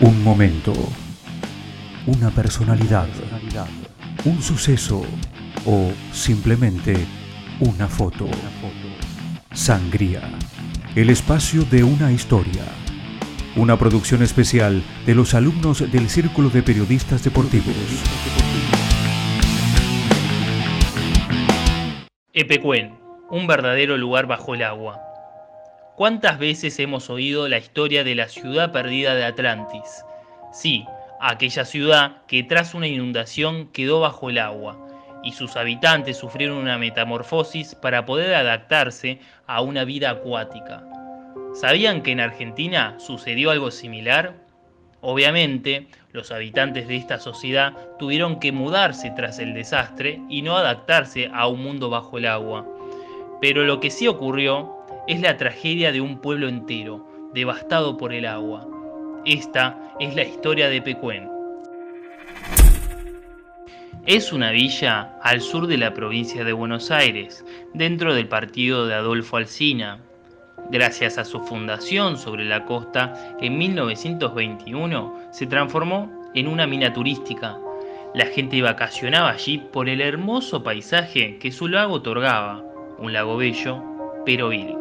Un momento, una personalidad, un suceso o simplemente una foto. Sangría, el espacio de una historia. Una producción especial de los alumnos del Círculo de Periodistas Deportivos. Epecuén, un verdadero lugar bajo el agua. ¿Cuántas veces hemos oído la historia de la ciudad perdida de Atlantis? Sí, aquella ciudad que tras una inundación quedó bajo el agua y sus habitantes sufrieron una metamorfosis para poder adaptarse a una vida acuática. ¿Sabían que en Argentina sucedió algo similar? Obviamente, los habitantes de esta sociedad tuvieron que mudarse tras el desastre y no adaptarse a un mundo bajo el agua. Pero lo que sí ocurrió es la tragedia de un pueblo entero, devastado por el agua. Esta es la historia de Pecuén. Es una villa al sur de la provincia de Buenos Aires, dentro del partido de Adolfo Alsina. Gracias a su fundación sobre la costa, en 1921 se transformó en una mina turística. La gente vacacionaba allí por el hermoso paisaje que su lago otorgaba, un lago bello, pero vil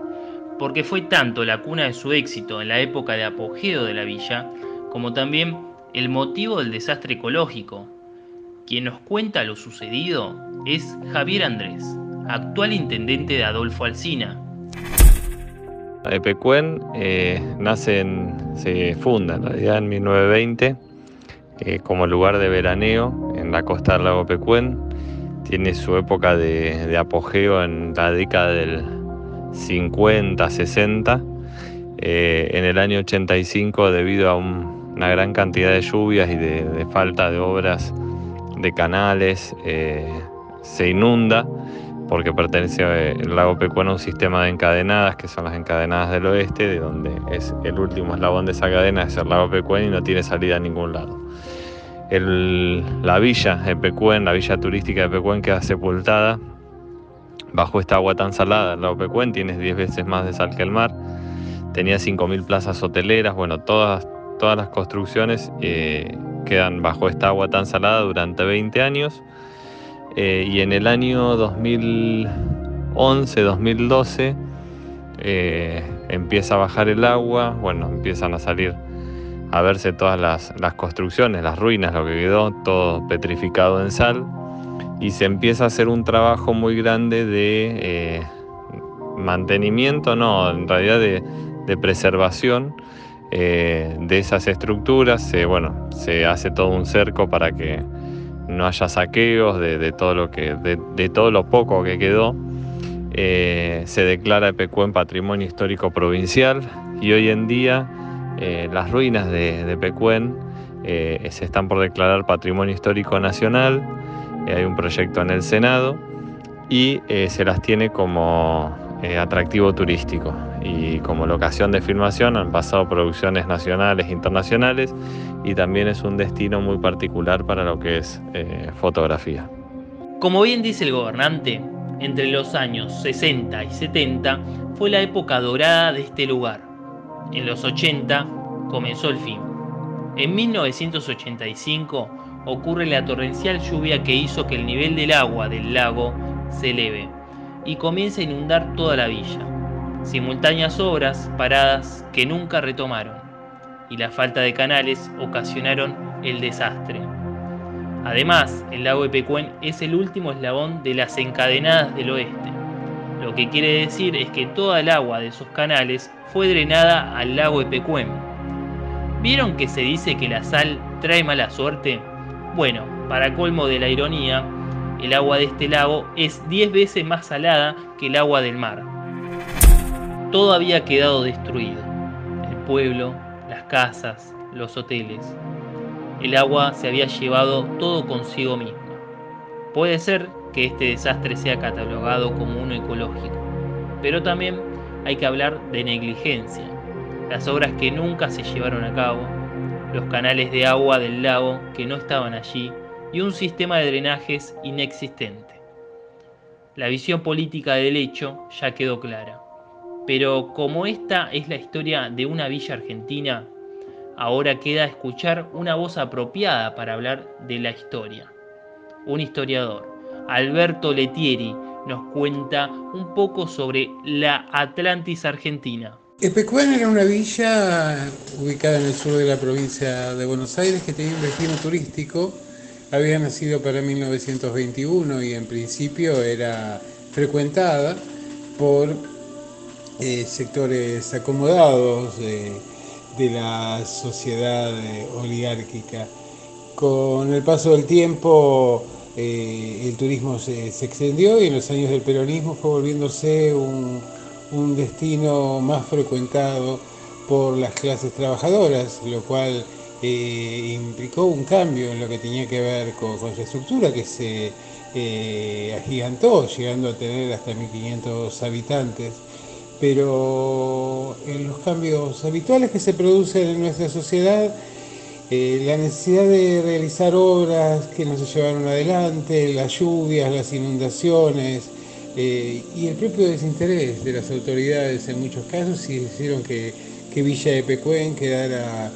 porque fue tanto la cuna de su éxito en la época de apogeo de la villa, como también el motivo del desastre ecológico. Quien nos cuenta lo sucedido es Javier Andrés, actual intendente de Adolfo Alsina. Epecuén eh, nace se funda en realidad en 1920 eh, como lugar de veraneo en la costa del lago Pecuén. Tiene su época de apogeo en la década del 50, 60. Eh, en el año 85, debido a una gran cantidad de lluvias y de, falta de obras de canales, eh, se inunda porque pertenece el lago Pecuano a un sistema de encadenadas, que son las encadenadas del oeste, de donde es el último eslabón de esa cadena, es el lago Pecuén y no tiene salida a ningún lado. la villa de Pecuén, la villa turística de Pecuén queda sepultada Bajo esta agua tan salada, el lago Pecuén tiene 10 veces más de sal que el mar. Tenía 5.000 plazas hoteleras, bueno, todas, todas las construcciones eh, quedan bajo esta agua tan salada durante 20 años. Eh, y en el año 2011-2012 eh, empieza a bajar el agua, bueno, empiezan a salir a verse todas las, las construcciones, las ruinas, lo que quedó, todo petrificado en sal y se empieza a hacer un trabajo muy grande de eh, mantenimiento, no, en realidad de, preservación eh, de esas estructuras. Se, bueno, se hace todo un cerco para que no haya saqueos de, todo, lo que, de, todo lo poco que quedó. Eh, se declara Pecuén Patrimonio Histórico Provincial y hoy en día las ruinas de, de Pecuén se están por declarar Patrimonio Histórico Nacional hay un proyecto en el Senado y eh, se las tiene como eh, atractivo turístico y como locación de filmación han pasado producciones nacionales e internacionales y también es un destino muy particular para lo que es fotografía. Como bien dice el gobernante, entre los años 60 y 70 fue la época dorada de este lugar. En los 80 comenzó el fin. En 1985 ocurre la torrencial lluvia que hizo que el nivel del agua del lago se eleve y comience a inundar toda la villa. Simultáneas obras paradas que nunca retomaron y la falta de canales ocasionaron el desastre. Además, el lago de Pecuén es el último eslabón de las encadenadas del oeste, lo que quiere decir es que toda el agua de esos canales fue drenada al lago de Pecuén. ¿Vieron que se dice que la sal trae mala suerte? Bueno, para colmo de la ironía, el agua de este lago es 10 veces más salada que el agua del mar. Todo había quedado destruido. El pueblo, las casas, los hoteles. El agua se había llevado todo consigo mismo. Puede ser que este desastre sea catalogado como uno ecológico, pero también hay que hablar de negligencia, las obras que nunca se llevaron a cabo, los canales de agua del lago que no estaban allí y un sistema de drenajes inexistente. La visión política del hecho ya quedó clara, pero como esta es la historia de una villa argentina, Ahora queda escuchar una voz apropiada para hablar de la historia. Un historiador, Alberto Letieri, nos cuenta un poco sobre la Atlantis Argentina. Epecuén era una villa ubicada en el sur de la provincia de Buenos Aires que tenía un destino turístico. Había nacido para 1921 y en principio era frecuentada por eh, sectores acomodados de, la sociedad eh, oligárquica. Con el paso del tiempo eh, el turismo se, se, extendió y en los años del peronismo fue volviéndose un, un destino más frecuentado por las clases trabajadoras, lo cual eh, implicó un cambio en lo que tenía que ver con, con estructura que se eh, agigantó, llegando a tener hasta 1.500 habitantes. Pero en los cambios habituales que se producen en nuestra sociedad, eh, la necesidad de realizar obras que no se llevaron adelante, las lluvias, las inundaciones, y el propio desinterés de las autoridades en muchos casos hicieron que, Villa de Pecuén quedara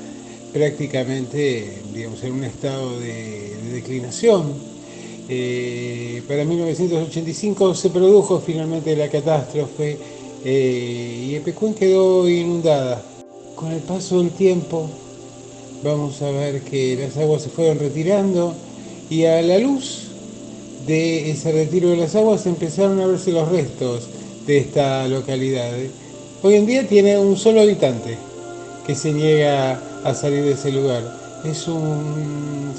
prácticamente digamos, en un estado de, declinación. Eh, para 1985 se produjo finalmente la catástrofe eh, y Epecuén quedó inundada. Con el paso del tiempo vamos a ver que las aguas se fueron retirando y a la luz de ese retiro de las aguas empezaron a verse los restos de esta localidad. Hoy en día tiene un solo habitante que se niega a salir de ese lugar. Son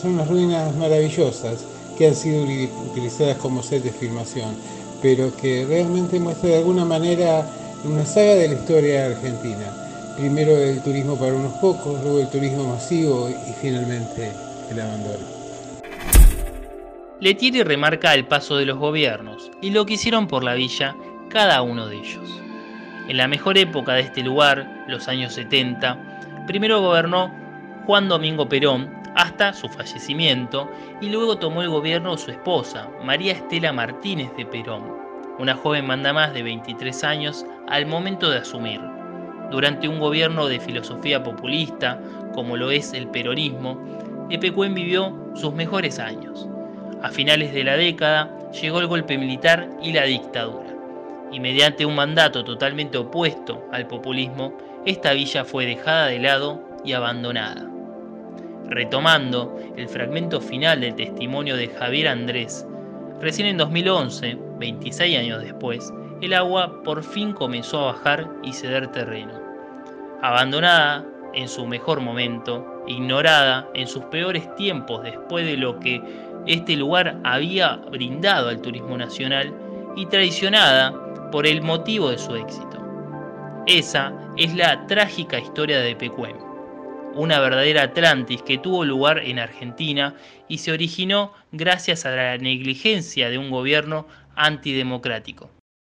unas ruinas maravillosas que han sido utilizadas como set de filmación, pero que realmente muestra de alguna manera una saga de la historia argentina. Primero el turismo para unos pocos, luego el turismo masivo y finalmente el abandono. Letieri remarca el paso de los gobiernos y lo que hicieron por la villa cada uno de ellos. En la mejor época de este lugar, los años 70, primero gobernó Juan Domingo Perón hasta su fallecimiento y luego tomó el gobierno su esposa, María Estela Martínez de Perón, una joven mandamás de 23 años al momento de asumir. Durante un gobierno de filosofía populista, como lo es el peronismo, Epecuén vivió sus mejores años. A finales de la década llegó el golpe militar y la dictadura, y mediante un mandato totalmente opuesto al populismo, esta villa fue dejada de lado y abandonada. Retomando el fragmento final del testimonio de Javier Andrés, recién en 2011, 26 años después, el agua por fin comenzó a bajar y ceder terreno. Abandonada en su mejor momento, ignorada en sus peores tiempos después de lo que este lugar había brindado al turismo nacional y traicionada por el motivo de su éxito. Esa es la trágica historia de Pecuén, una verdadera Atlantis que tuvo lugar en Argentina y se originó gracias a la negligencia de un gobierno antidemocrático.